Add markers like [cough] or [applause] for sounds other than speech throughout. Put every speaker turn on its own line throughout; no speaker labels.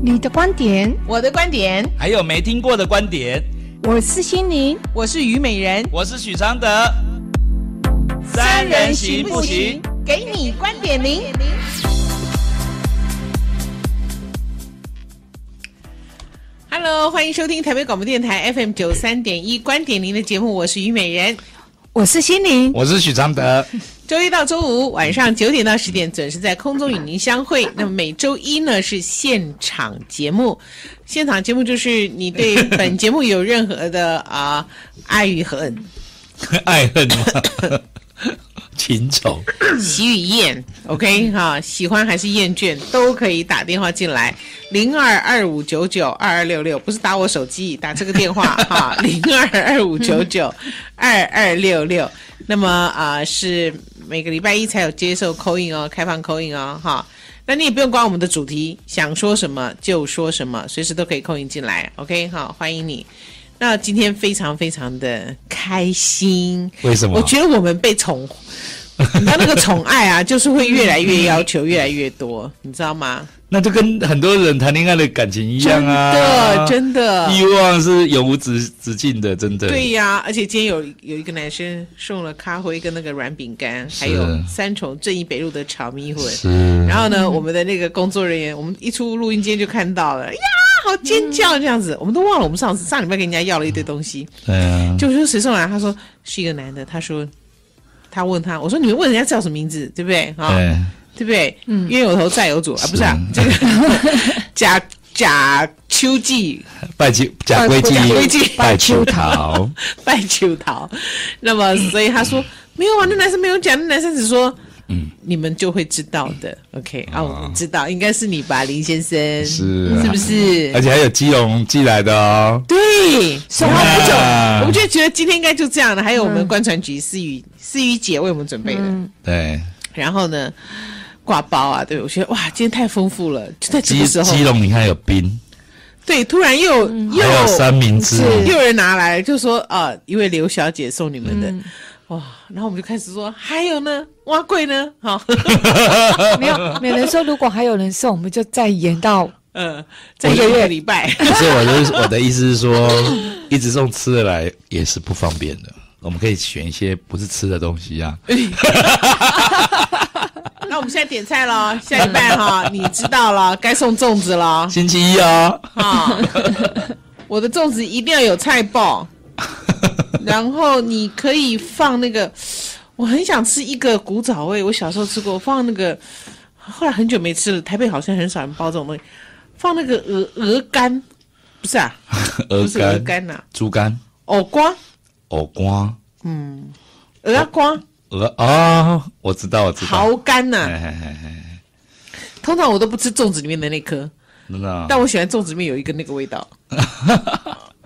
你的观点，
我的观点，
还有没听过的观点。
我是心灵，
我是虞美人，
我是许常德。三人行不行？
给你观点零。Hello，欢迎收听台北广播电台 FM 九三点一观点零的节目，我是虞美人，
我是心灵，
我是许常德。
周一到周五晚上九点到十点准时在空中与您相会。[laughs] 那么每周一呢是现场节目，现场节目就是你对本节目有任何的啊、呃、爱与恨，[laughs]
爱恨吗？[laughs] 情仇，
喜与厌，OK 哈，喜欢还是厌倦都可以打电话进来，零二二五九九二二六六，不是打我手机，打这个电话哈，零二二五九九二二六六。那么啊、呃，是每个礼拜一才有接受 call in 哦，开放 call in 哦，哈。那你也不用管我们的主题，想说什么就说什么，随时都可以 call in 进来，OK 好，欢迎你。那今天非常非常的开心，
为什么？
我觉得我们被宠，你知道那个宠爱啊，就是会越来越要求越来越多，你知道吗？
那就跟很多人谈恋爱的感情一样啊，
真的，真的，
欲望是永无止止境的，真的。
对呀、啊，而且今天有有一个男生送了咖啡跟那个软饼干，还有三重正义北路的炒米粉。
是。
然后呢，我们的那个工作人员，我们一出录音间就看到了，呀，好尖叫这样子，我们都忘了我们上次上礼拜跟人家要了一堆东西。
对啊。
就说谁送来？他说是一个男的。他说他问他，我说你们问人家叫什么名字，对不对？啊。对不对？嗯，冤有头债有主啊，不是啊，[laughs] 这个假假秋季
拜秋假归季拜秋桃 [laughs]
拜秋桃。那么，所以他说没有啊，那男生没有讲，那男生只说嗯，你们就会知道的。OK 啊，我们知道，应该是你吧，林先生是是不是？
而且还有基隆寄来的哦。
对，什么不久，我们就觉得今天应该就这样的。还有我们观船局思雨思雨姐为我们准备的，
对。
然后呢？挂包啊，对，我觉得哇，今天太丰富了，就在这个时候。
基隆，你看有冰，
对，突然又、嗯、又
有三明治，
又有人拿来，就说啊，一位刘小姐送你们的，嗯、哇，然后我们就开始说，还有呢，碗粿呢，好，[laughs]
没有，每人说如果还有人送，我们就再延到
呃，再一个月礼拜。[laughs]
可是我的我的意思是说，[laughs] 一直送吃的来也是不方便的，我们可以选一些不是吃的东西啊。
那我们现在点菜了，下一半哈，你知道了，该送粽子了。
星期一哦，
啊，我的粽子一定要有菜爆，[laughs] 然后你可以放那个，我很想吃一个古早味，我小时候吃过，放那个，后来很久没吃了，台北好像很少人包这种东西，放那个鹅鹅肝，不是啊，[laughs] 不是鹅肝呐，
猪肝，
藕瓜，
藕瓜，
嗯，鹅瓜。
鹅啊、哦，我知道，我知道，
蚝干呐。通常我都不吃粽子里面的那颗，
真的。
但我喜欢粽子里面有一个那个味道。[laughs]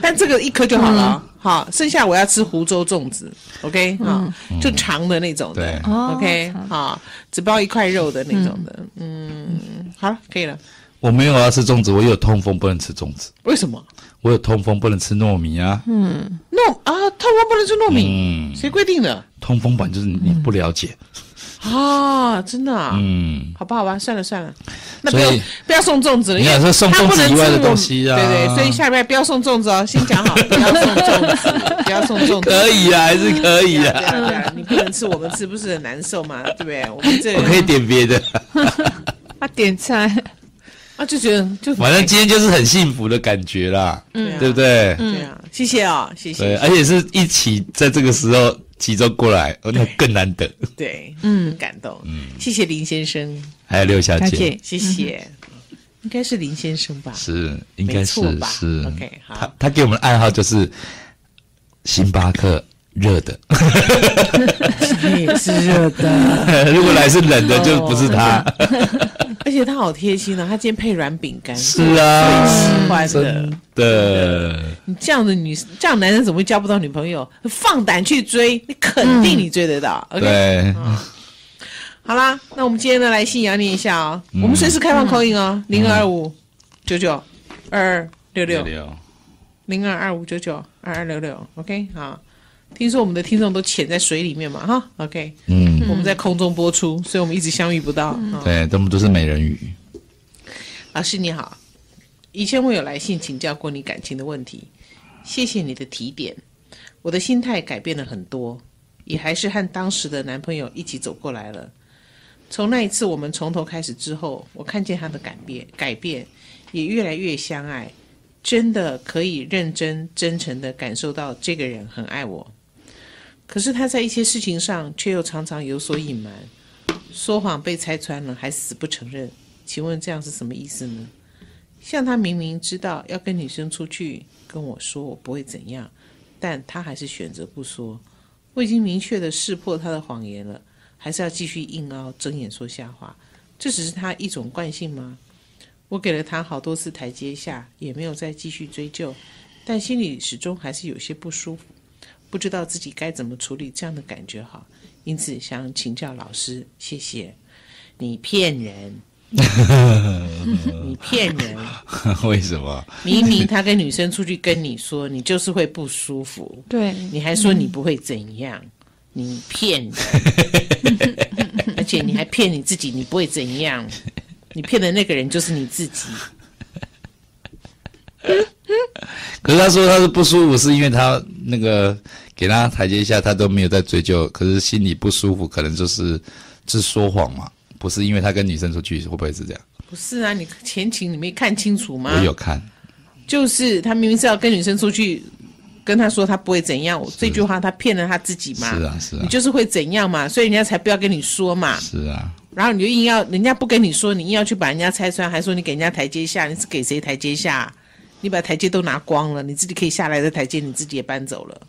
但这个一颗就好了，嗯、好，剩下我要吃湖州粽子，OK，啊、嗯，就长的那种的，对，OK，好，只包一块肉的那种的，嗯，嗯好了，可以了。
我没有要吃粽子，我有痛风，不能吃粽子。
为什么？
我有痛风，不能吃糯米啊。
嗯，糯啊，痛风不能吃糯米。嗯，谁规定的？
痛风版就是你不了解。
啊，真的啊。嗯，好不，好吧，算了算了，那不
要
不要送粽子了。
你想说送粽子以外的东西啊？
对对，所以下礼拜不要送粽子哦，先讲好，[laughs] 不要送粽子，不要送粽子。
可以啊，还是可以啊。
对啊，你不能吃，我们吃不是很难受吗？对不对？我们这 [laughs]
我可以点别的。
他 [laughs] 点菜。
啊，就觉得就
反正今天就是很幸福的感觉啦，嗯，对不对？
对啊，谢谢啊，谢谢。
对，而且是一起在这个时候集中过来，那更难得。
对，嗯，很感动。嗯，谢谢林先生，
还有刘小姐，
谢谢。应该是林先生吧？
是，应该是是。
OK，好。
他他给我们的暗号就是星巴克热的，[laughs] 也
是热的。[laughs]
如果来是冷的，就不是他。
而且他好贴心啊，他今天配软饼干，
是啊，
最喜欢的。
真的，
你这样的女，这样男人怎么会交不到女朋友？放胆去追，你肯定你追得到。OK，
对，
好啦，那我们今天呢来信也要念一下哦。我们随时开放 call in 哦，零二五九九二二六六，零二二五九九二二六六。OK，好。听说我们的听众都潜在水里面嘛，哈，OK，嗯，我们在空中播出，所以我们一直相遇不到。
对，他们都是美人鱼。
老师你好，以前我有来信请教过你感情的问题，谢谢你的提点，我的心态改变了很多，也还是和当时的男朋友一起走过来了。从那一次我们从头开始之后，我看见他的改变，改变也越来越相爱，真的可以认真真诚的感受到这个人很爱我。可是他在一些事情上却又常常有所隐瞒，说谎被拆穿了还死不承认。请问这样是什么意思呢？像他明明知道要跟女生出去，跟我说我不会怎样，但他还是选择不说。我已经明确的识破他的谎言了，还是要继续硬凹、睁眼说瞎话？这只是他一种惯性吗？我给了他好多次台阶下，也没有再继续追究，但心里始终还是有些不舒服，不知道自己该怎么处理这样的感觉哈，因此想请教老师，谢谢。你骗人。[laughs] 你骗人！[laughs]
为什么？
明明他跟女生出去跟你说，你就是会不舒服。
对，
你还说你不会怎样？你骗人！[laughs] 而且你还骗你自己，你不会怎样？你骗的那个人就是你自己。[laughs]
可是他说他是不舒服，是因为他那个给他台阶下，他都没有在追究。可是心里不舒服，可能就是是说谎嘛。不是因为他跟女生出去，会不会是这样？
不是啊，你前情你没看清楚吗？
我有看，
就是他明明是要跟女生出去，跟他说他不会怎样，这句话他骗了他自己嘛。
是啊，是啊，
你就是会怎样嘛，所以人家才不要跟你说嘛。
是啊，
然后你就硬要人家不跟你说，你硬要去把人家拆穿，还说你给人家台阶下，你是给谁台阶下？你把台阶都拿光了，你自己可以下来的台阶，你自己也搬走了。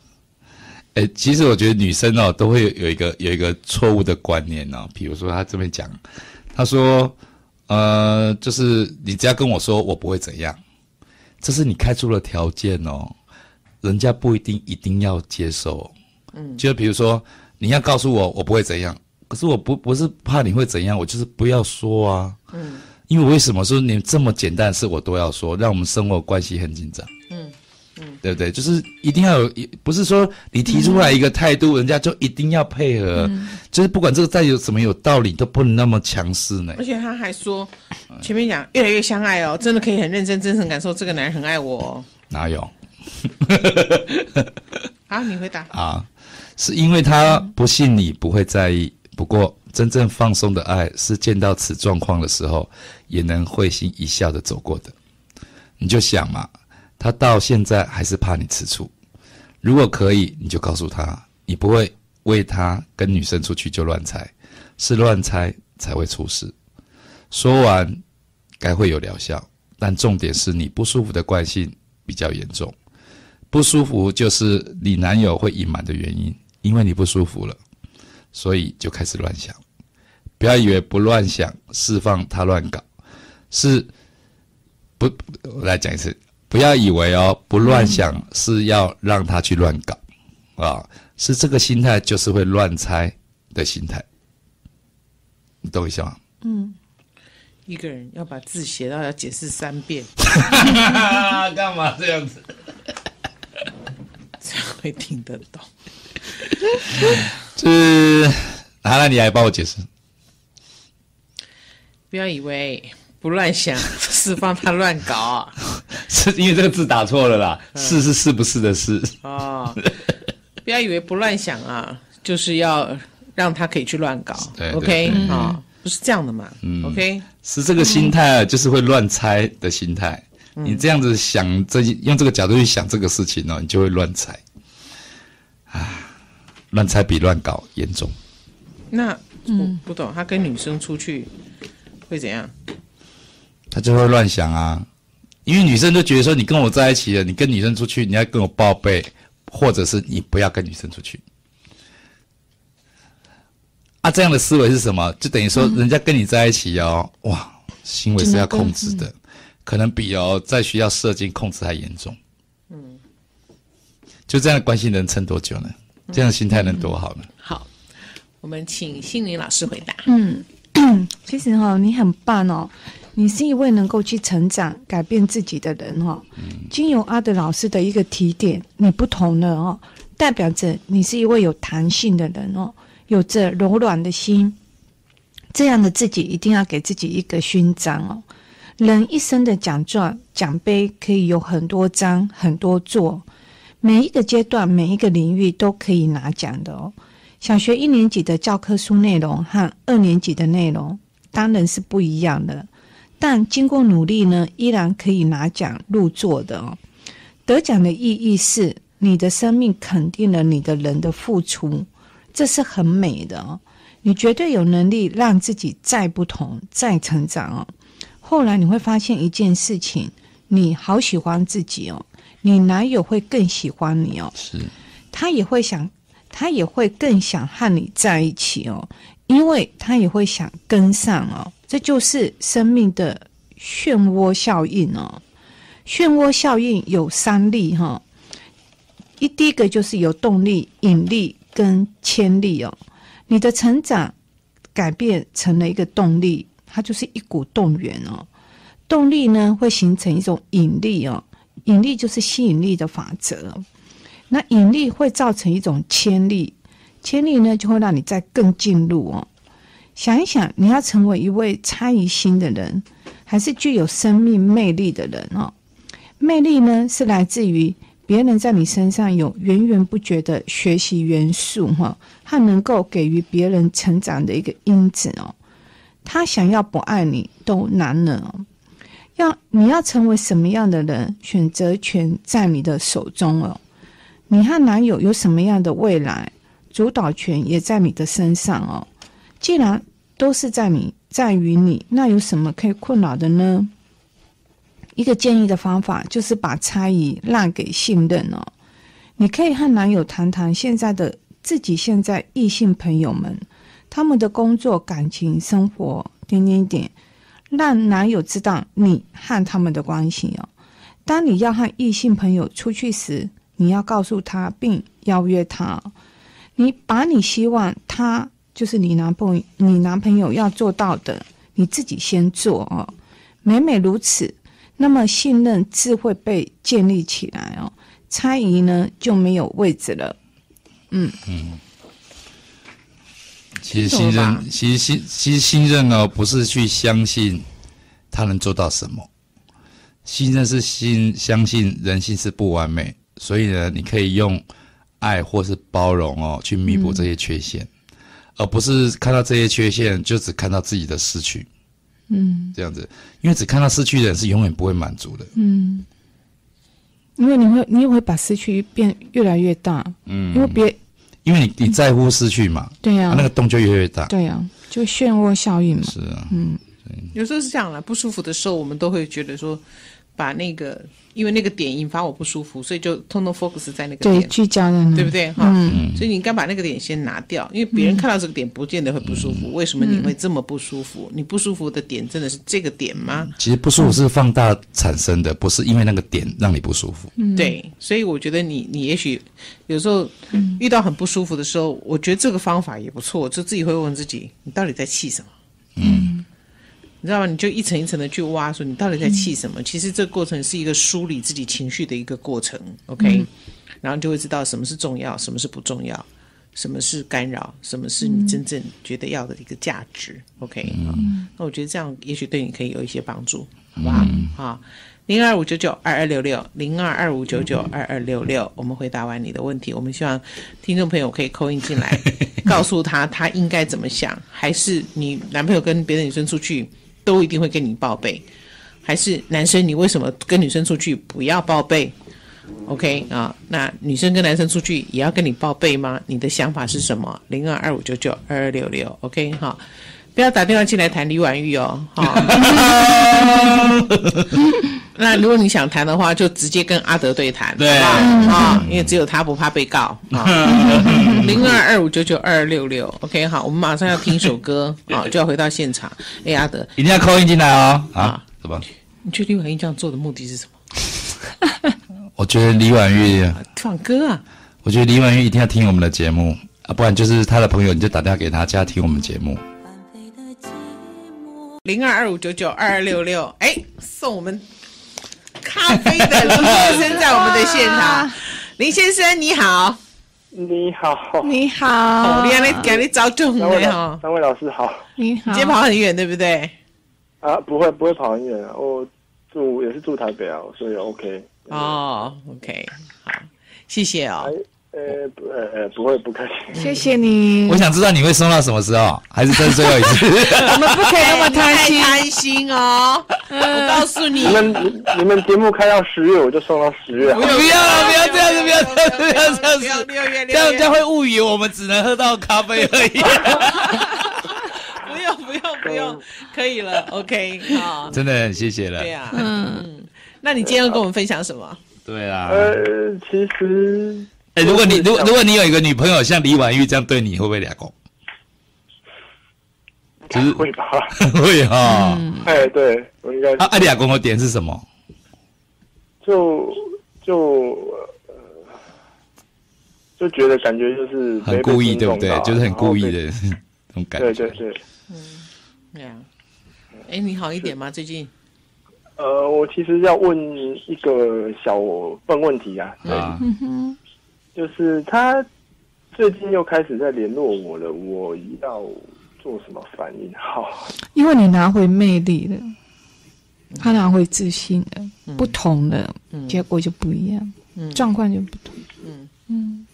哎，其实我觉得女生哦，都会有一个有一个错误的观念哦。比如说，她这边讲，她说，呃，就是你只要跟我说，我不会怎样，这是你开出了条件哦，人家不一定一定要接受。嗯，就比如说，你要告诉我我不会怎样，可是我不不是怕你会怎样，我就是不要说啊。嗯，因为为什么说你这么简单的事我都要说，让我们生活关系很紧张。嗯。嗯，对不对？就是一定要有，不是说你提出来一个态度，嗯、人家就一定要配合。嗯、就是不管这个再有什么有道理，都不能那么强势呢。
而且他还说，前面讲越来越相爱哦，真的可以很认真、真诚感受这个男人很爱我、哦。
哪有？[laughs]
好，你回答。
啊，是因为他不信你不会在意。不过，真正放松的爱是见到此状况的时候，也能会心一笑的走过的。你就想嘛。他到现在还是怕你吃醋，如果可以，你就告诉他，你不会为他跟女生出去就乱猜，是乱猜才会出事。说完，该会有疗效，但重点是你不舒服的惯性比较严重，不舒服就是你男友会隐瞒的原因，因为你不舒服了，所以就开始乱想。不要以为不乱想，释放他乱搞，是不？我来讲一次。不要以为哦，不乱想是要让他去乱搞，啊、哦，是这个心态就是会乱猜的心态，你懂我意思吗？
嗯，一个人要把字写到要解释三遍，[laughs]
干嘛这样子？
这样会听得懂？[laughs]
就是，好了，你来帮我解释。
不要以为。不乱想，释放他乱搞，[laughs]
是因为这个字打错了啦。嗯、是是是不是的是
哦，不要以为不乱想啊，就是要让他可以去乱搞。对，OK 啊、哦，不是这样的嘛。嗯，OK，
是这个心态，就是会乱猜的心态。嗯、你这样子想，这用这个角度去想这个事情呢、哦，你就会乱猜。啊，乱猜比乱搞严重。
那我不懂，他跟女生出去会怎样？
他就会乱想啊，因为女生就觉得说，你跟我在一起了，你跟女生出去，你要跟我报备，或者是你不要跟女生出去。啊，这样的思维是什么？就等于说，人家跟你在一起哦，嗯、哇，行为是要控制的，可能比哦在学校射精控制还严重。嗯，就这样的关系能撑多久呢？这样心态能多好呢？嗯、
好，我们请心灵老师回答。
嗯，[coughs] 其实哈、哦，你很棒哦。你是一位能够去成长、改变自己的人哦。经由阿德老师的一个提点，你不同了哦，代表着你是一位有弹性的人哦，有着柔软的心。这样的自己一定要给自己一个勋章哦。人一生的奖状奖杯可以有很多张、很多座，每一个阶段、每一个领域都可以拿奖的哦。小学一年级的教科书内容和二年级的内容当然是不一样的，但经过努力呢，依然可以拿奖入座的哦。得奖的意义是你的生命肯定了你的人的付出，这是很美的哦。你绝对有能力让自己再不同、再成长哦。后来你会发现一件事情，你好喜欢自己哦，你男友会更喜欢你哦，
是，
他也会想，他也会更想和你在一起哦，因为他也会想跟上哦，这就是生命的漩涡效应哦。漩涡效应有三力哈，一第一个就是有动力、引力跟牵力哦，你的成长改变成了一个动力。它就是一股动员哦，动力呢会形成一种引力哦，引力就是吸引力的法则。那引力会造成一种牵力，牵力呢就会让你再更进入哦。想一想，你要成为一位猜疑心的人，还是具有生命魅力的人哦？魅力呢是来自于别人在你身上有源源不绝的学习元素哈，和能够给予别人成长的一个因子哦。他想要不爱你都难了，要你要成为什么样的人，选择权在你的手中哦。你和男友有什么样的未来，主导权也在你的身上哦。既然都是在你，在于你，那有什么可以困扰的呢？一个建议的方法就是把猜疑让给信任哦。你可以和男友谈谈现在的自己，现在异性朋友们。他们的工作、感情、生活，点点点，让男友知道你和他们的关系哦。当你要和异性朋友出去时，你要告诉他并邀约他。你把你希望他就是你男朋友，你男朋友要做到的，你自己先做哦。每每如此，那么信任自会被建立起来哦。猜疑呢就没有位置了。嗯嗯。
其实信任，其实信，其实信任哦，不是去相信他能做到什么。信任是信，相信人性是不完美，所以呢，你可以用爱或是包容哦，去弥补这些缺陷，嗯、而不是看到这些缺陷就只看到自己的失去。嗯，这样子，因为只看到失去的人是永远不会满足的。
嗯，因为你会，你也会把失去变越来越大。嗯，因为别。
因为你你在乎失去嘛，
对呀、啊，
那个洞就越来越大，
对呀、啊，就漩涡效应嘛。
是啊，
嗯，
有时候是这样啦，不舒服的时候，我们都会觉得说，把那个。因为那个点引发我不舒服，所以就通通 focus 在那个点，
对，聚焦的，
对不对？哈、嗯，所以你应该把那个点先拿掉，因为别人看到这个点不见得会不舒服。嗯、为什么你会这么不舒服？你不舒服的点真的是这个点吗？
其实不舒服是放大产生的，不是因为那个点让你不舒服。
嗯、对，所以我觉得你你也许有时候遇到很不舒服的时候，我觉得这个方法也不错，就自己会问自己，你到底在气什么？嗯。你知道吗？你就一层一层的去挖，说你到底在气什么？嗯、其实这过程是一个梳理自己情绪的一个过程，OK？、嗯、然后就会知道什么是重要，什么是不重要，什么是干扰，什么是你真正觉得要的一个价值，OK？、嗯、那我觉得这样也许对你可以有一些帮助，好不好？好、嗯，零二五九九二二六六，零二二五九九二二六六，我们回答完你的问题，我们希望听众朋友可以 call in 进来，[laughs] 告诉他他应该怎么想，还是你男朋友跟别的女生出去？都一定会跟你报备，还是男生？你为什么跟女生出去不要报备？OK 啊，那女生跟男生出去也要跟你报备吗？你的想法是什么？零二二五九九二二六六，OK 哈，不要打电话进来谈李婉玉哦，哈。[laughs] 那如果你想谈的话，就直接跟阿德对谈，对吧？啊，因为只有他不怕被告啊。[laughs] 零二二五九九二二六六，OK，好，我们马上要听一首歌 [laughs] 啊，就要回到现场。哎，阿德，
一定要 call in 进来哦。啊，怎么？
你觉得李婉玉这样做的目的是什么？[laughs]
我觉得李婉玉
放歌啊。
我觉得李婉玉一定要听我们的节目啊，不然就是他的朋友，你就打电话给他，叫他听我们节目。
零二二五九九二二六六，哎，送我们。咖啡的 [laughs] 林先生在我们的现场，林先生你好，
你好，
你好，
你好，你赶紧找中了哈，
三位老师好，
你好，
你今天跑很远对不对？
啊，不会不会跑很远啊，我住也是住台北啊，所以 OK。
哦，OK，好，谢谢哦。
呃，不，呃呃，不会，不客气。
谢谢你。
我想知道你会送到什么时候，还是这是最后一次？[laughs]
我们不可以那么贪心，[laughs]
贪心哦。我告诉你，
你们你们节目开到十月，我就送到十月。[laughs]
不要了，不要这样子，不要这样子，不要这样子，
六月
这样这样会误以为我们只能喝到咖啡而已。
不用不用不用，可以了，OK，好。
真的很谢谢了。
对呀，嗯，那你今天要跟我们分享什么？
对啊。
呃，其实。
哎，如果你如果如果你有一个女朋友像李婉玉这样对你，会不会俩公？
就是会吧，[laughs]
会哈。
哎，对，我应该。
啊，俩公的点是什么？
就就呃，就觉得感觉就是
很故意，对不对？就是很故意的那 [laughs] 种感觉。
对对对。
嗯，对啊。哎，你好一点吗？最近？
呃，我其实要问一个小笨问题啊。
啊。
就是他最近又开始在联络我了，我要做什么反应？好，
因为你拿回魅力了，他拿回自信了，嗯、不同的、嗯、结果就不一样，嗯、状况就不同。嗯嗯，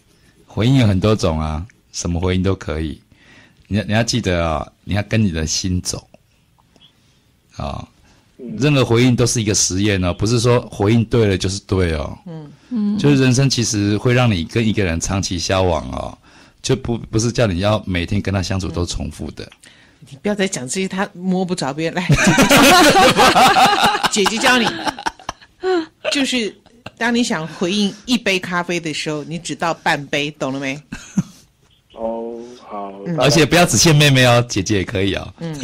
回应有很多种啊，什么回应都可以。你要你要记得啊、哦，你要跟你的心走啊。哦任何回应都是一个实验哦，不是说回应对了就是对哦。嗯嗯，就是人生其实会让你跟一个人长期交往哦，就不不是叫你要每天跟他相处都重复的。
你不要再讲这些，他摸不着边来。[laughs] 姐姐教你，就是当你想回应一杯咖啡的时候，你只倒半杯，懂了没？
哦，好。
而且不要只限妹妹哦，姐姐也可以哦。嗯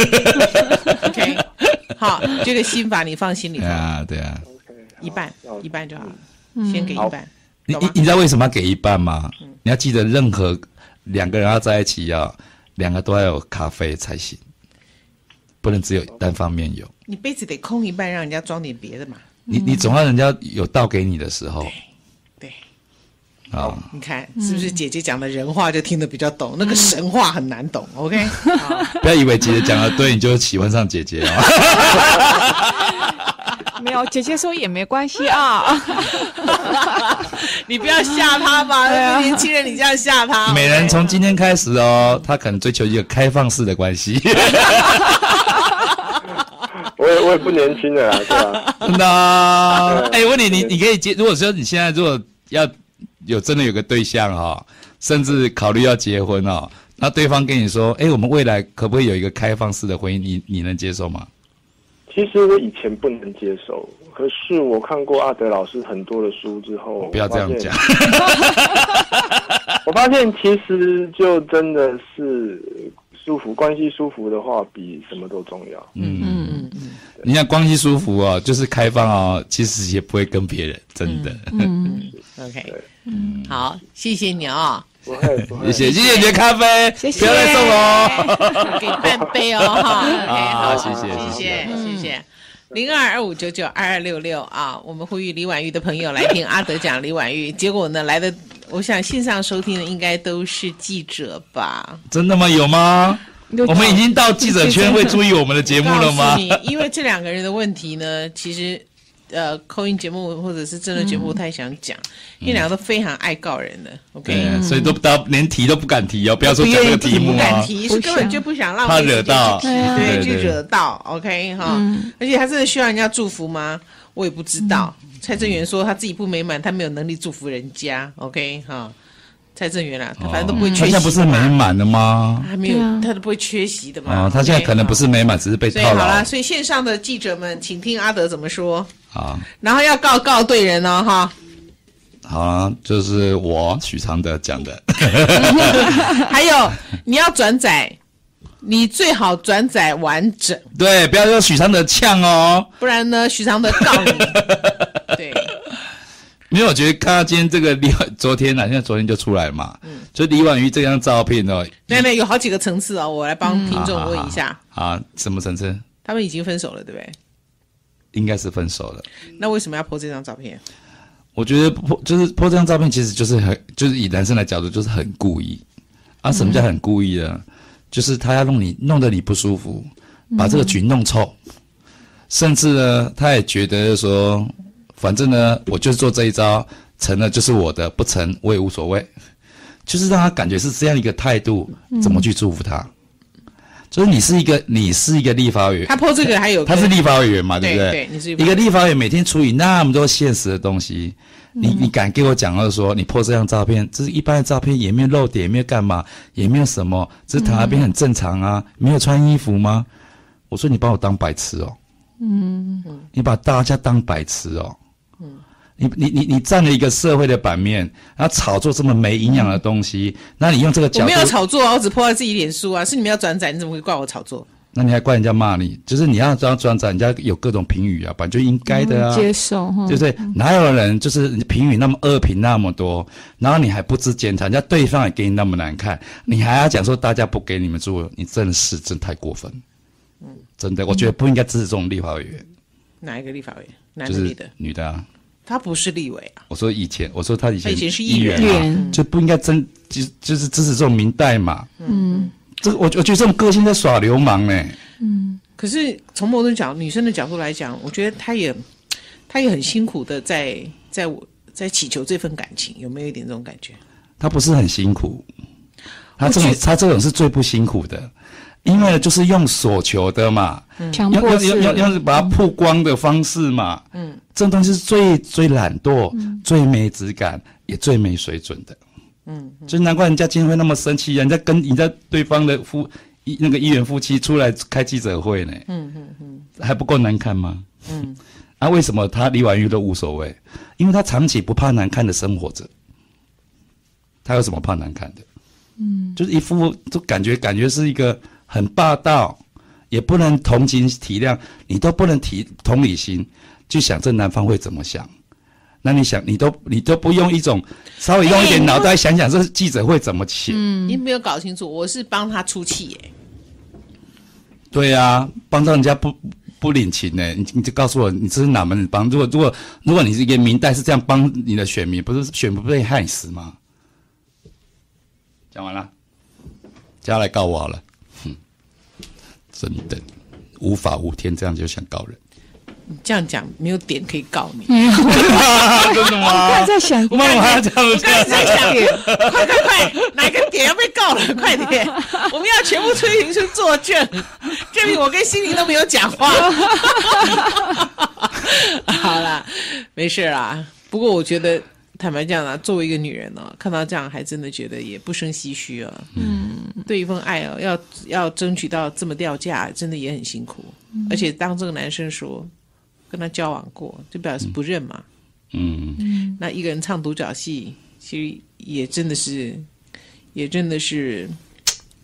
，OK。[laughs] 好，这个心法你放心里。
对啊，对啊，
一半一半就好了，先给一半。
你你你知道为什么要给一半吗？你要记得，任何两个人要在一起，要两个都要有咖啡才行，不能只有单方面有。
你杯子得空一半，让人家装点别的嘛。
你你总要人家有倒给你的时候。
好，你看是不是姐姐讲的人话就听得比较懂？那个神话很难懂。OK，[laughs]
不要以为姐姐讲的对，你就喜欢上姐姐啊。[laughs]
没有，姐姐说也没关系啊。[laughs]
你不要吓他吧，年轻人你这样吓他。
美人从今天开始哦，他可能追求一个开放式的关系。
我也我也不年轻了啊，对吧？
真的。哎，问你，你你可以接？如果说你现在如果要。有真的有个对象哈、哦，甚至考虑要结婚哦，那对方跟你说，哎，我们未来可不可以有一个开放式的婚姻？你你能接受吗？
其实我以前不能接受，可是我看过阿德老师很多的书之后，
不要这样讲。[laughs]
我发现其实就真的是舒服，关系舒服的话，比什么都重要。嗯嗯
嗯嗯，你看关系舒服哦，就是开放哦，其实也不会跟别人，真的。嗯，
嗯，[laughs] OK。嗯，好，谢谢你啊，
不会不会，
谢谢谢谢你的咖啡，谢谢，不要再送了哦，
给半杯哦，[laughs] 哈好，
谢谢
谢谢谢谢，零二二五九九二二六六啊，我们呼吁李婉玉的朋友来听阿德讲李婉玉，结果呢来的，我想线上收听的应该都是记者吧？
真的吗？有吗？我们已经到记者圈会注意我们的节目了吗？
因为这两个人的问题呢，其实。呃，call in 节目或者是真的节目，不太想讲，因为两个都非常爱告人的，OK，
所以都不到连提都不敢提哦，不要说讲这个题目啊，
不敢提，是根本就不想让
他惹到，
对，就惹到，OK 哈，而且他真的需要人家祝福吗？我也不知道。蔡正元说他自己不美满，他没有能力祝福人家，OK？哈。蔡正元啦，他反正都不会缺席。他现在
不是美满了吗？
还没有，他都不会缺席的嘛。
哦，他现在可能不是美满，只是被套
好了，所以线上的记者们，请听阿德怎么说。
好，
然后要告告对人哦，哈。
好啊，就是我许常德讲的。[laughs]
还有你要转载，你最好转载完整。
对，不要用许常德呛哦，
不然呢，许常德告你。[laughs] 对。
因为我觉得看到今天这个李婉，[laughs] 昨天呢、啊，现在昨天就出来了嘛。嗯。就李婉瑜这张照片哦。
对对，有好几个层次哦，我来帮听众问一下。
嗯、啊，什么层次？
他们已经分手了，对不对？
应该是分手了。
那为什么要 po 这张照片？
我觉得 po 就是 po 这张照片，其实就是很，就是以男生来角度，就是很故意。啊，什么叫很故意啊？嗯、就是他要弄你，弄得你不舒服，把这个局弄臭。甚至呢，他也觉得说，反正呢，我就是做这一招，成了就是我的，不成我也无所谓，就是让他感觉是这样一个态度，怎么去祝福他？嗯、就是你是一个，你是一个立法委员，
他 po 这个还有，
他是立法委员嘛，对不对？
对，你是一
个立法委员，每天处理那么多现实的东西，嗯、你你敢给我讲到说，你 po 这张照片，这是一般的照片，也没有露点，也没有干嘛，也没有什么，这躺那边很正常啊，没有穿衣服吗？我说你把我当白痴哦。嗯，你把大家当白痴哦。嗯，你你你你占了一个社会的版面，然后炒作这么没营养的东西，那你用这个角度，
我没有炒作啊，我只泼在自己脸书啊，是你们要转载，你怎么会怪我炒作？
那你还怪人家骂你？就是你要这样转载，人家有各种评语啊，本来就应该的啊，
接受，
对不对？哪有人就是评语那么恶评那么多，然后你还不知检讨，人家对方也给你那么难看，你还要讲说大家不给你们做，你真的是真太过分。嗯，真的，我觉得不应该支持这种立法委员。
哪一个立法委员？男的女的？
女的啊。
他不是立委啊。
我说以前，我说他以前，
他以前是议员啊，
员就不应该争，就就是支持这种明代嘛。嗯，这个我我觉得这种个性在耍流氓呢。
嗯，可是从某种角女生的角度来讲，我觉得她也，她也很辛苦的在在我在祈求这份感情，有没有一点这种感觉？
她不是很辛苦，她这种她这种是最不辛苦的。因为就是用所求的嘛，嗯、用用用用用把它曝光的方式嘛，嗯，这种东西是最最懒惰、嗯、最没质感，也最没水准的，嗯，所以难怪人家今天会那么生气，人家跟人家对方的夫那个议员夫妻出来开记者会呢，嗯嗯嗯，还不够难看吗？嗯，[laughs] 啊，为什么他李婉瑜都无所谓？因为他长期不怕难看的生活着，他有什么怕难看的？嗯，就是一副就感觉感觉是一个。很霸道，也不能同情体谅，你都不能提同理心，就想这男方会怎么想？那你想，你都你都不用一种稍微用一点脑袋想想，这记者会怎么写？
嗯，你没有搞清楚，我是帮他出气耶。
对呀、啊，帮到人家不不领情呢？你你就告诉我，你这是哪门子帮？如果如果如果你是一个明代，是这样帮你的选民，不是选不被害死吗？讲完了，接下来告我好了。真的无法无天，这样就想告人。
你这样讲没有点可以告你。[laughs]
真的吗？我刚才在想，
我刚才在
想，快快快，哪个点要被告了？快点，我们要全部出庭去作证，证明我跟心灵都没有讲话。[laughs] 好了，没事啦。不过我觉得。坦白讲啊，作为一个女人呢、哦，看到这样还真的觉得也不生唏嘘啊。嗯，对一份爱哦，要要争取到这么掉价，真的也很辛苦。嗯、而且当这个男生说跟他交往过，就表示不认嘛。嗯，嗯那一个人唱独角戏，其实也真的是，也真的是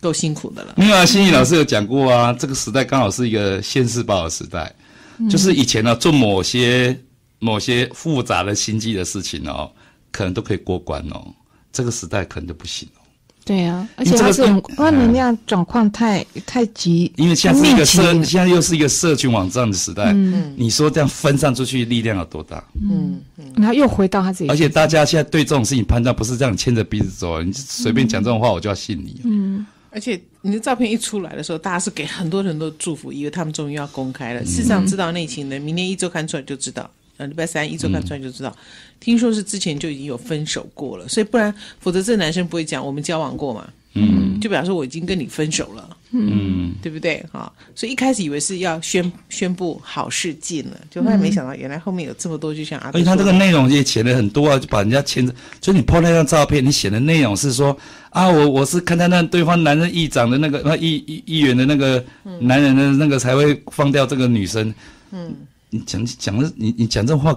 够辛苦的了。
没有啊，心怡老师有讲过啊，这个时代刚好是一个现世报的时代，嗯、就是以前呢、啊、做某些某些复杂的心机的事情哦。可能都可以过关哦，这个时代可能就不行哦。
对呀、啊，而且这种光能量状况太、嗯、太急，
因为现在是一个社，现在又是一个社群网站的时代。嗯，你说这样分散出去力量有多大？嗯
嗯，然后又回到他自己。
而且大家现在对这种事情判断不是这样牵着鼻子走，你随便讲这种话，我就要信你。嗯，
而且你的照片一出来的时候，大家是给很多人都祝福，以为他们终于要公开了。事实上，知道内情的，明天一周看出来就知道。呃，礼拜三一周看出来就知道。嗯听说是之前就已经有分手过了，所以不然，否则这男生不会讲我们交往过嘛？嗯，就表示我已经跟你分手了，嗯，对不对？哈，所以一开始以为是要宣宣布好事近了，就后来没想到原来后面有这么多，就像阿，
而且他这个内容也写的很多啊，就把人家牵着，就你 po 那张照片，你写的内容是说啊，我我是看到那对方男人议长的那个那议议议员的那个男人的那个才会放掉这个女生，嗯，你讲讲的你你讲这话。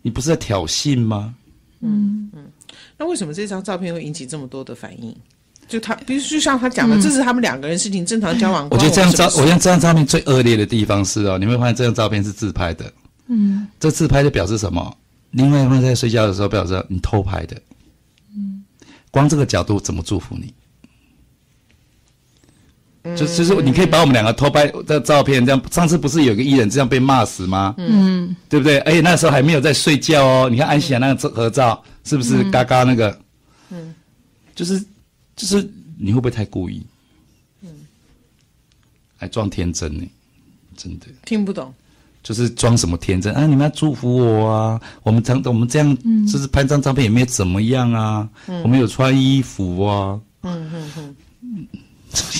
你不是在挑衅吗？
嗯嗯，那为什么这张照片会引起这么多的反应？就他，比如就像他讲的，嗯、这是他们两个人事情正常交往。
我觉得这张照，我觉得这张照片最恶劣的地方是哦，你会发现这张照片是自拍的。嗯，这自拍就表示什么？另外一方在睡觉的时候表示你偷拍的。嗯，光这个角度怎么祝福你？就就是你可以把我们两个偷拍的照片这样，上次不是有个艺人这样被骂死吗？嗯，对不对？而且那时候还没有在睡觉哦。你看安锡那个合照是不是嘎嘎那个？嗯，就是就是你会不会太故意？嗯，还装天真呢？真的
听不懂。
就是装什么天真啊？你们要祝福我啊？我们常我们这样，就是拍张照片也没有怎么样啊？嗯、我们有穿衣服啊？嗯嗯嗯，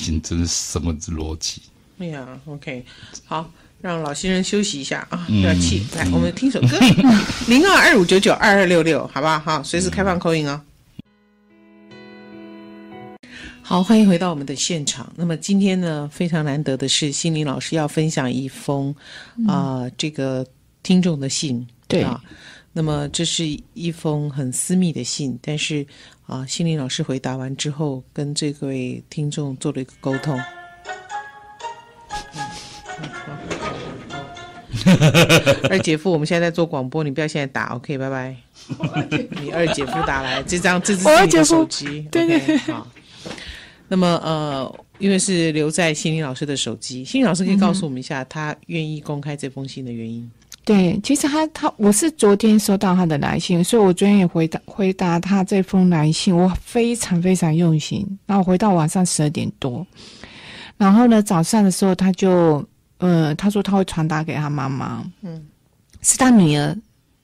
这真是什么逻辑？
哎呀，OK，好，让老先生休息一下啊，不要气。来，我们听首歌，[laughs] 零二二五九九二二六六，好不好？好，随时开放 call in 哦。好，欢迎回到我们的现场。那么今天呢，非常难得的是，心灵老师要分享一封啊、呃，这个听众的信。
对
啊，那么这是一封很私密的信，但是啊，心灵老师回答完之后，跟这位听众做了一个沟通。[laughs] 二姐夫，我们现在在做广播，你不要现在打，OK，拜拜。[laughs] 你二姐夫打来，这张这是你的手机，对对对，好。那么呃，因为是留在心灵老师的手机，心灵老师可以告诉我们一下，他愿意公开这封信的原因。嗯、
对，其实他他我是昨天收到他的来信，所以我昨天也回答回答他这封来信，我非常非常用心。然后回到晚上十二点多，然后呢早上的时候他就呃他说他会传达给他妈妈，嗯，是他女儿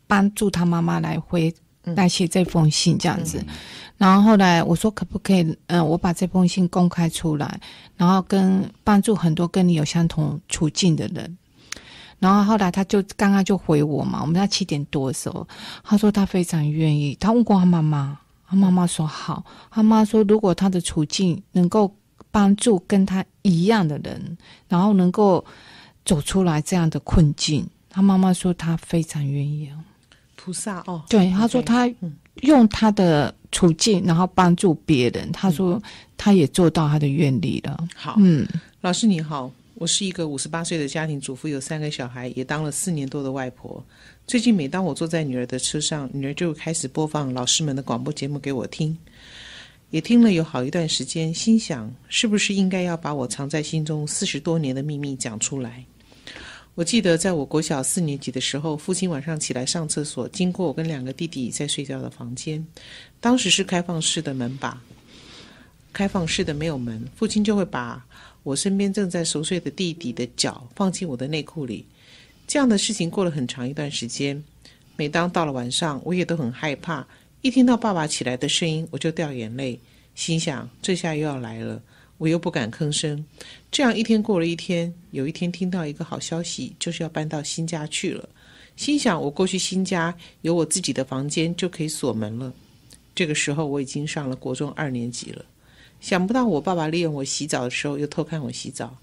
帮助他妈妈来回来写这封信这样子。嗯嗯然后后来我说可不可以，嗯、呃，我把这封信公开出来，然后跟帮助很多跟你有相同处境的人。然后后来他就刚刚就回我嘛，我们在七点多的时候，他说他非常愿意，他问过他妈妈，他妈妈说好，他妈说如果他的处境能够帮助跟他一样的人，然后能够走出来这样的困境，他妈妈说他非常愿意啊。
菩萨哦，
对，他说他用他的处境，然后帮助别人。他说他也做到他的愿力了。
好，嗯，老师你好，我是一个五十八岁的家庭主妇，有三个小孩，也当了四年多的外婆。最近每当我坐在女儿的车上，女儿就开始播放老师们的广播节目给我听，也听了有好一段时间，心想是不是应该要把我藏在心中四十多年的秘密讲出来。我记得在我国小四年级的时候，父亲晚上起来上厕所，经过我跟两个弟弟在睡觉的房间，当时是开放式的门把，开放式的没有门，父亲就会把我身边正在熟睡的弟弟的脚放进我的内裤里。这样的事情过了很长一段时间，每当到了晚上，我也都很害怕，一听到爸爸起来的声音，我就掉眼泪，心想这下又要来了。我又不敢吭声，这样一天过了一天。有一天听到一个好消息，就是要搬到新家去了。心想我过去新家有我自己的房间，就可以锁门了。这个时候我已经上了国中二年级了。想不到我爸爸利用我洗澡的时候，又偷看我洗澡。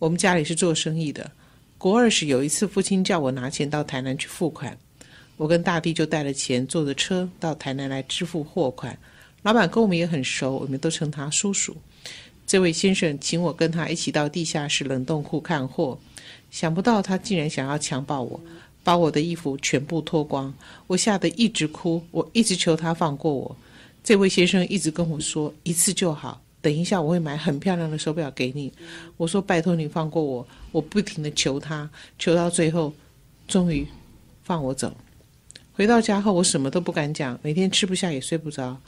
我们家里是做生意的，国二时有一次父亲叫我拿钱到台南去付款，我跟大弟就带了钱，坐着车到台南来支付货款。老板跟我们也很熟，我们都称他叔叔。这位先生请我跟他一起到地下室冷冻库看货，想不到他竟然想要强暴我，把我的衣服全部脱光，我吓得一直哭，我一直求他放过我。这位先生一直跟我说一次就好，等一下我会买很漂亮的手表给你。我说拜托你放过我，我不停地求他，求到最后，终于放我走。回到家后，我什么都不敢讲，每天吃不下也睡不着。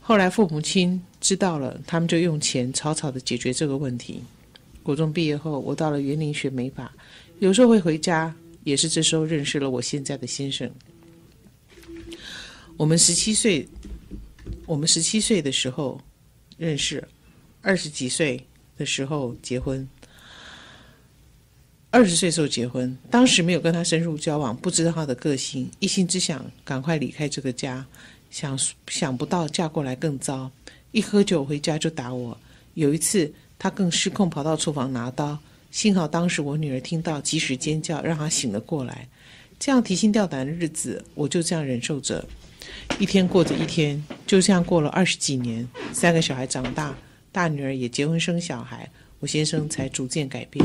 后来父母亲知道了，他们就用钱草草的解决这个问题。国中毕业后，我到了园林学美法，有时候会回家，也是这时候认识了我现在的先生。我们十七岁，我们十七岁的时候认识，二十几岁的时候结婚，二十岁时候结婚，当时没有跟他深入交往，不知道他的个性，一心只想赶快离开这个家。想想不到嫁过来更糟，一喝酒回家就打我。有一次他更失控，跑到厨房拿刀。幸好当时我女儿听到，及时尖叫，让他醒了过来。这样提心吊胆的日子，我就这样忍受着，一天过着一天，就这样过了二十几年。三个小孩长大，大女儿也结婚生小孩，我先生才逐渐改变。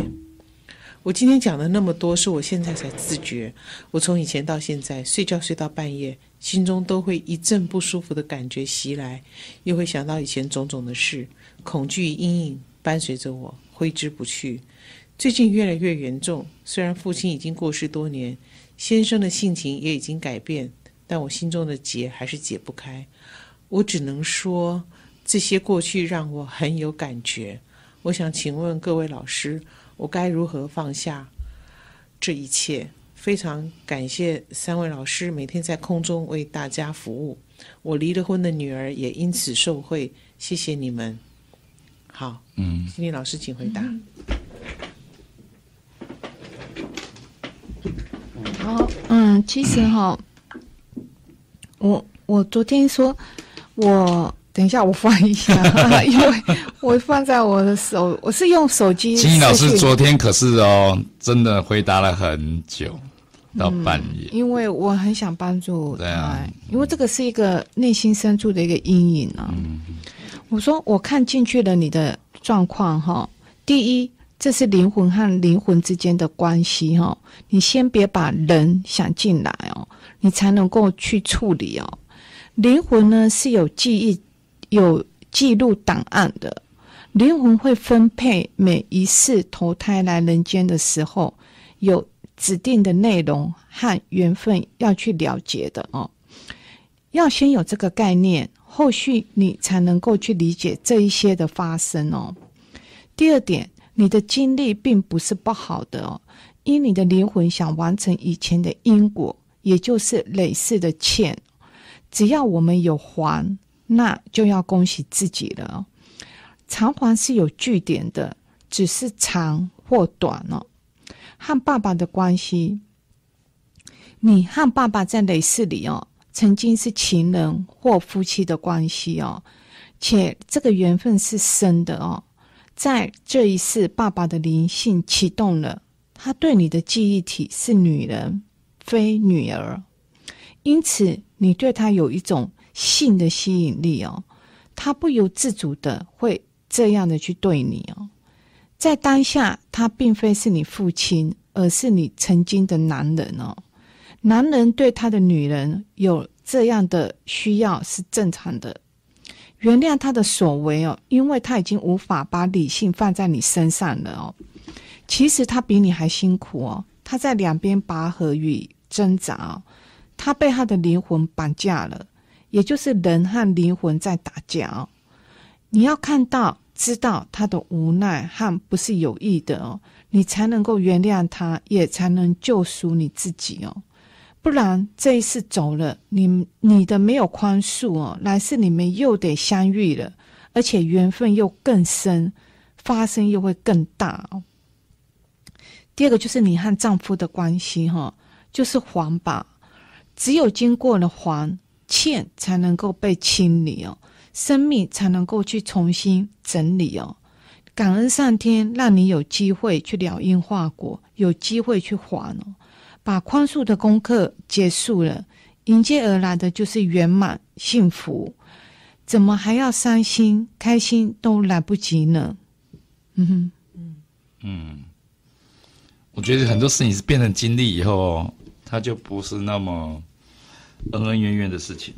我今天讲的那么多，是我现在才自觉。我从以前到现在，睡觉睡到半夜。心中都会一阵不舒服的感觉袭来，又会想到以前种种的事，恐惧与阴影伴随着我挥之不去。最近越来越严重，虽然父亲已经过世多年，先生的性情也已经改变，但我心中的结还是解不开。我只能说，这些过去让我很有感觉。我想请问各位老师，我该如何放下？这一切。非常感谢三位老师每天在空中为大家服务，我离了婚的女儿也因此受惠，谢谢你们。好，嗯，心理老师请回答。
好，嗯，其实哈，我我昨天说，我等一下我放一下，[laughs] 因为我放在我的手，我是用手机。
心理老师昨天可是哦，真的回答了很久。到半夜，
嗯，因为我很想帮助他，
啊，
因为这个是一个内心深处的一个阴影啊。
嗯，
我说我看进去了你的状况哈，第一，这是灵魂和灵魂之间的关系哈，你先别把人想进来哦，你才能够去处理哦。灵魂呢是有记忆、有记录档案的，灵魂会分配每一世投胎来人间的时候有。指定的内容和缘分要去了解的哦，要先有这个概念，后续你才能够去理解这一些的发生哦。第二点，你的经历并不是不好的哦，因你的灵魂想完成以前的因果，也就是累世的欠，只要我们有还，那就要恭喜自己了。偿还是有据点的，只是长或短哦。和爸爸的关系，你和爸爸在累世里哦，曾经是情人或夫妻的关系哦，且这个缘分是深的哦。在这一世，爸爸的灵性启动了，他对你的记忆体是女人，非女儿，因此你对他有一种性的吸引力哦，他不由自主的会这样的去对你哦。在当下，他并非是你父亲，而是你曾经的男人哦。男人对他的女人有这样的需要是正常的，原谅他的所为哦，因为他已经无法把理性放在你身上了哦。其实他比你还辛苦哦，他在两边拔河与挣扎，他被他的灵魂绑架了，也就是人和灵魂在打架哦。你要看到。知道他的无奈和不是有意的哦，你才能够原谅他，也才能救赎你自己哦。不然这一次走了，你你的没有宽恕哦，来世你们又得相遇了，而且缘分又更深，发生又会更大哦。第二个就是你和丈夫的关系哈，就是还吧，只有经过了还，欠才能够被清理哦。生命才能够去重新整理哦，感恩上天让你有机会去了因化果，有机会去还哦，把宽恕的功课结束了，迎接而来的就是圆满幸福，怎么还要伤心？开心都来不及呢。嗯哼，嗯
嗯，我觉得很多事情是变成经历以后，它就不是那么恩恩怨怨的事情。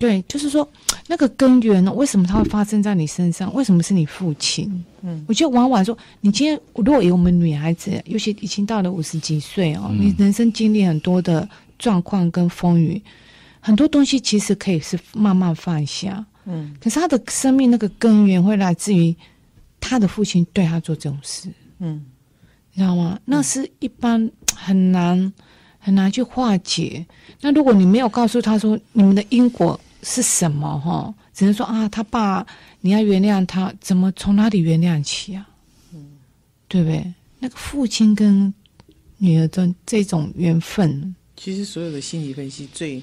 对，就是说那个根源呢，为什么它会发生在你身上？为什么是你父亲？嗯，我觉得往往说，你今天如果有我们女孩子，尤其已经到了五十几岁哦，嗯、你人生经历很多的状况跟风雨，很多东西其实可以是慢慢放下。嗯，可是他的生命那个根源会来自于他的父亲对他做这种事。嗯，你知道吗？那是一般很难很难去化解。那如果你没有告诉他说你们的因果。是什么哈？只能说啊，他爸，你要原谅他，怎么从哪里原谅起啊？嗯，对不对？那个父亲跟女儿的这种缘分，
其实所有的心理分析最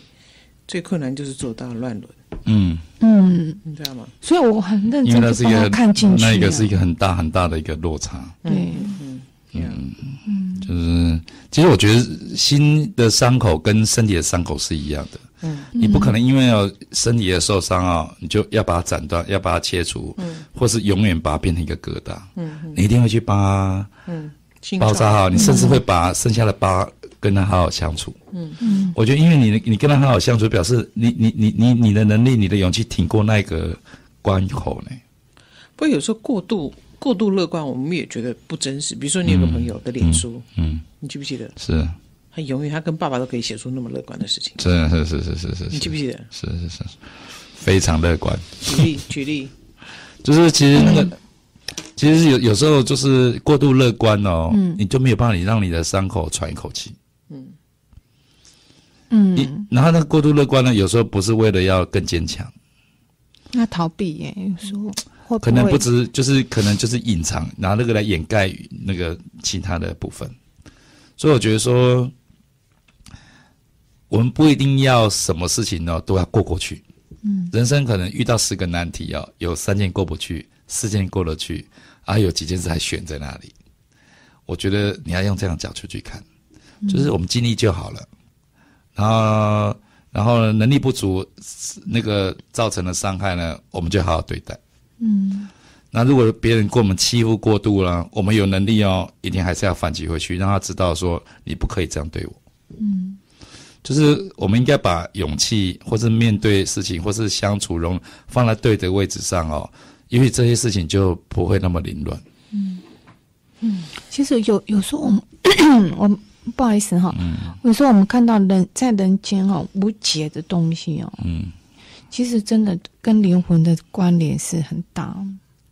最困难就是做到乱伦。
嗯
嗯，
你知道吗？
所以我很认真去帮他看进去，
那一个是一个很大很大的一个落差。
对，
嗯嗯嗯，就是其实我觉得心的伤口跟身体的伤口是一样的。嗯，你不可能因为有身体的受伤啊，你就要把它斩断，要把它切除，嗯，或是永远把它变成一个疙瘩，嗯，你一定会去帮它，嗯，包扎好，你甚至会把剩下的疤跟他好好相处，嗯。嗯，我觉得因为你你跟他好好相处，表示你你你你你的能力，你的勇气挺过那个关口呢。
不过有时候过度过度乐观，我们也觉得不真实。比如说你有个朋友的脸书，嗯，你记不记得？
是。
他永远，他跟爸爸都可以写出那么乐观的事情。
是是是是是是，你
记不记得？
是是是，非常乐观。
举例 [laughs] 举例，
就是其实那个其实有有时候就是过度乐观哦，嗯，你就没有办法你让你的伤口喘一口气。嗯
嗯，
然后那个过度乐观呢，有时候不是为了要更坚强，
那逃避耶，有时候会会
可能不止就是可能就是隐藏，拿那个来掩盖那个其他的部分。所以我觉得说，我们不一定要什么事情呢都要过过去。嗯，人生可能遇到十个难题哦，有三件过不去，四件过得去，啊，有几件事还悬在那里。我觉得你要用这样角度去看，就是我们尽力就好了。然后，然后能力不足，那个造成的伤害呢，我们就好好对待。嗯。那如果别人给我们欺负过度了，我们有能力哦，一定还是要反击回去，让他知道说你不可以这样对我。嗯，就是我们应该把勇气，或是面对事情，或是相处中放在对的位置上哦，因为这些事情就不会那么凌乱。
嗯嗯，其实有有时候我们 [clears throat] 我们不好意思哈、哦，嗯、有时候我们看到人在人间哦无解的东西哦，嗯，其实真的跟灵魂的关联是很大。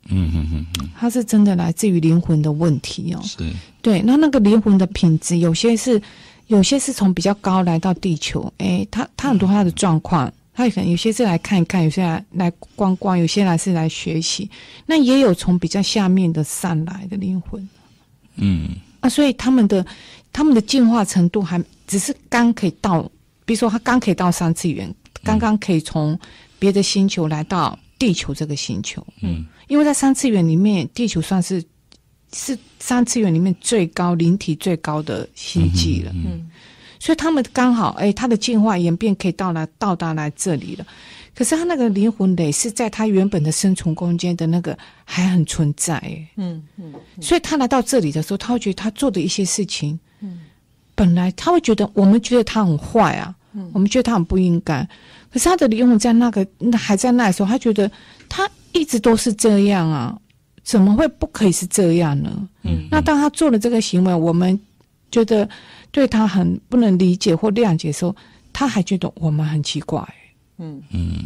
嗯哼哼哼，
它是真的来自于灵魂的问题哦。
是，
对，那那个灵魂的品质，有些是，有些是从比较高来到地球，诶，他他很多他的状况，他可能有些是来看一看，有些来来观光，有些来是来学习，那也有从比较下面的上来的灵魂。
嗯，
啊，所以他们的他们的进化程度还只是刚可以到，比如说他刚可以到三次元，刚刚可以从别的星球来到地球这个星球。嗯。因为在三次元里面，地球算是是三次元里面最高灵体最高的星际了。嗯，所以他们刚好，哎，他的进化演变可以到来到达来这里了。可是他那个灵魂累是在他原本的生存空间的那个还很存在。
嗯嗯，嗯，
所以他来到这里的时候，他会觉得他做的一些事情，嗯，本来他会觉得我们觉得他很坏啊，嗯，我们觉得他很不应该。可是他的灵魂在那个那还在那的时候，他觉得他。一直都是这样啊，怎么会不可以是这样呢？嗯，那当他做了这个行为，我们觉得对他很不能理解或谅解的时候，他还觉得我们很奇怪。
嗯
嗯，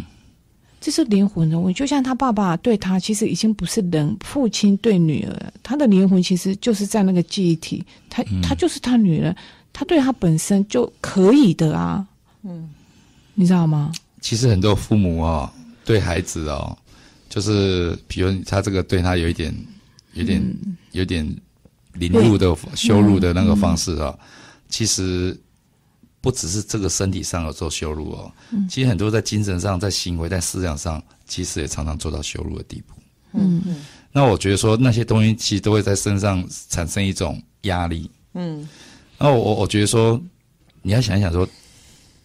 这是灵魂的问题。就像他爸爸对他，其实已经不是人，父亲对女儿，他的灵魂其实就是在那个记忆体，他他就是他女儿，他对他本身就可以的啊。嗯，你知道吗？
其实很多父母哦，对孩子哦。就是，比如他这个对他有一点、有点、有点凌辱的、羞辱的那个方式啊，其实不只是这个身体上有做羞辱哦，其实很多在精神上、在行为、在思想上，其实也常常做到羞辱的地步。
嗯嗯。
那我觉得说那些东西其实都会在身上产生一种压力。嗯。那我我觉得说，你要想一想说，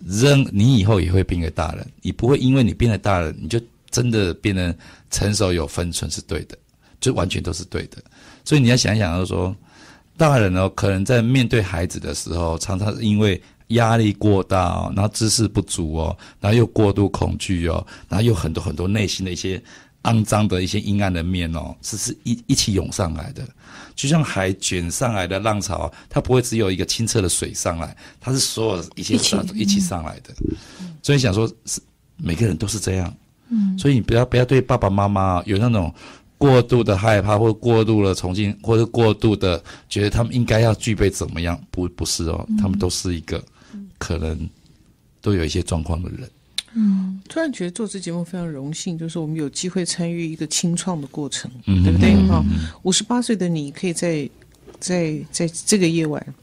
人你以后也会变个大人，你不会因为你变了大人你就。真的变得成熟有分寸是对的，就完全都是对的。所以你要想一想，就是说，大人哦，可能在面对孩子的时候，常常是因为压力过大哦，然后知识不足哦，然后又过度恐惧哦，然后又很多很多内心的一些肮脏的一些阴暗的面哦，是是一一起涌上来的，就像海卷上来的浪潮，它不会只有一个清澈的水上来，它是所有一些上一起上来的。所以想说，是每个人都是这样。嗯，所以你不要不要对爸爸妈妈有那种过度的害怕，或者过度的崇敬，或者过度的觉得他们应该要具备怎么样？不，不是哦，他们都是一个可能都有一些状况的人。
嗯，突然觉得做这节目非常荣幸，就是我们有机会参与一个清创的过程，嗯、对不对？哈、嗯，五十八岁的你可以在在在这个夜晚，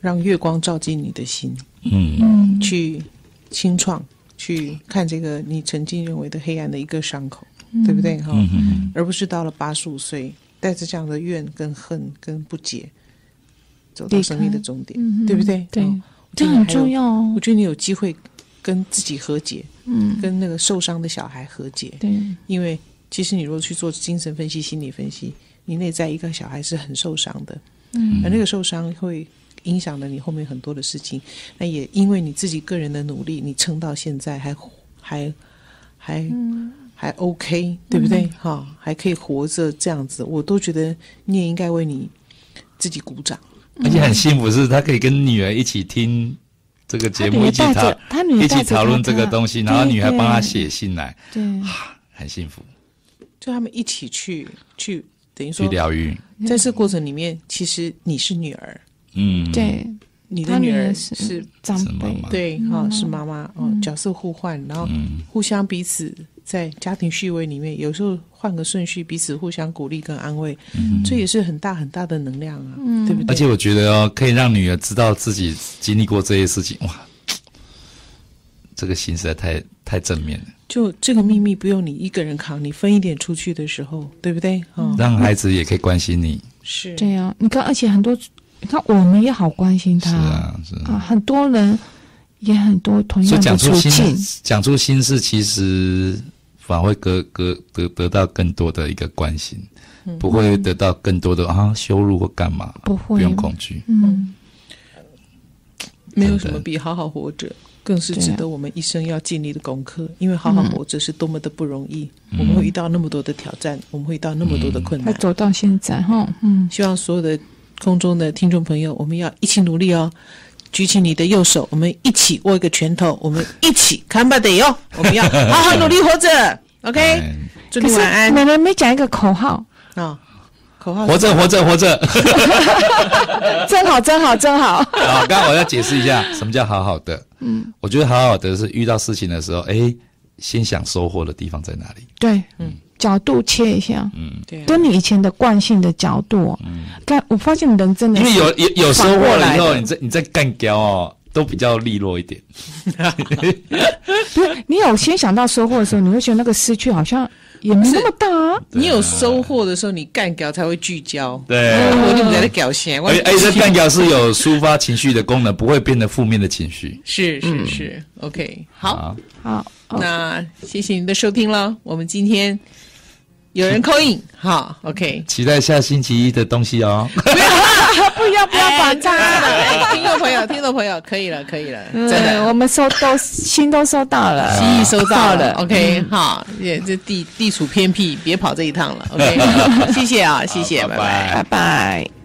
让月光照进你的心，
嗯，
去清创。去看这个你曾经认为的黑暗的一个伤口，嗯、对不对哈？
嗯、
而不是到了八十五岁，带着这样的怨跟恨跟不解，走到生命的终点，
嗯、
对不对？
对，
哦、
这很重要哦。
我觉得你有机会跟自己和解，
嗯，
跟那个受伤的小孩和解，
对。
因为其实你如果去做精神分析、心理分析，你内在一个小孩是很受伤的，
嗯，
而那个受伤会。影响了你后面很多的事情，那也因为你自己个人的努力，你撑到现在还还还、嗯、还 OK，对不对？哈、嗯，还可以活着这样子，我都觉得你也应该为你自己鼓掌。
而且很幸福，是他可以跟女儿一起听这个节目，一起讨，
他女儿
一起讨论这个东西，然后女孩帮他写信来，
对，[sighs]
很幸福。
就他们一起去去等于说
去疗愈。
在这过程里面，其实你是女儿，
嗯，
对，
你的女
儿
是
是长
是妈
辈。
妈，
对，哈、是妈妈哦，角色互换，然后
嗯。
互相彼此在家庭序位里面，有时候换个顺序，彼此互相鼓励跟安慰，这也是很大很大的能量啊，对不对？
而且我觉得哦，可以让女儿知道自己经历过这些事情，哇，这个心实在太太正面了，
就这个秘密不用你一个人扛，你分一点出去的时候，对不对？哦，
让孩子也可以关心你。
是。
这样。你看，而且很多，你看我们也好关心他。
是啊，是啊。
啊，很多人也很多同样的处
讲出心
境，
讲出心事，其实反而会得得得得到更多的一个关心，不会得到更多的啊羞辱或干嘛，
不会。
不用恐惧。
嗯，
没有什么比好好活着更是值得我们一生要尽力的功课，因为好好活着是多么的不容易，我们会遇到那么多的挑战，我们会遇到那么多的困难。
他走到现在哈，嗯，
希望所有的空中的听众朋友，我们要一起努力哦！举起你的右手，我们一起握一个拳头，我们一起看吧得哟！我们要好好努力活着，[laughs] OK？
哎
祝你晚安
奶奶没讲一个口号，
啊！口号
活着，活着，活着。[laughs]
真好，真好，真好。
啊，刚刚我要解释一下，什么叫好好的？嗯，我觉得好好的是遇到事情的时候，哎，先想收获的地方在哪里？
对，嗯，角度切一下，
嗯，
对啊，
跟你以前的惯性的角度，嗯，看我发现人真的是
因为有有有收获了以
后，
你再你再干掉哦，都比较利落一点。[laughs]
不是你有先想到收获的时候，你会觉得那个失去好像也没那么大啊。
你有收获的时候，你干掉才会聚焦。
对，
我你们在那搞线，我
而且而且这干掉是有抒发情绪的功能，不会变得负面的情绪。
是是是，OK，好。
好，
好，
那谢谢您的收听了。我们今天有人 call in，好，OK。
期待下星期一的东西哦。[laughs]
不要不要把它。
哎听众朋友，听众朋友，可以了，可以了，真
真的，我们收都心都收到了，
心意收到了
了。
，OK，好，也这地地处偏僻，别跑这一趟了，OK，[laughs] 谢谢啊，谢
谢，拜拜
拜拜。